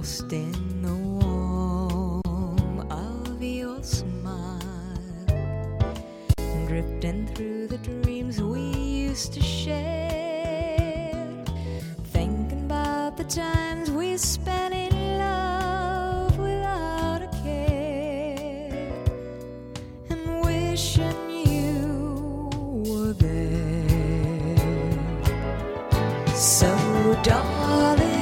lost in the warm of your smile, drifting through the dreams we used to share, thinking about the times we spent in love without a care, and wishing you were there. So, darling,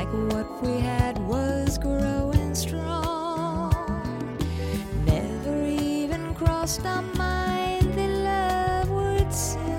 like what we had was growing strong. Never even crossed our mind that love would.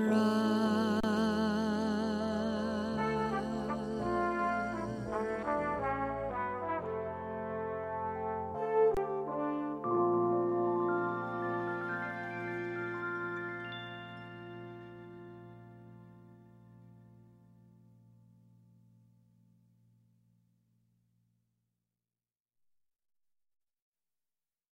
try.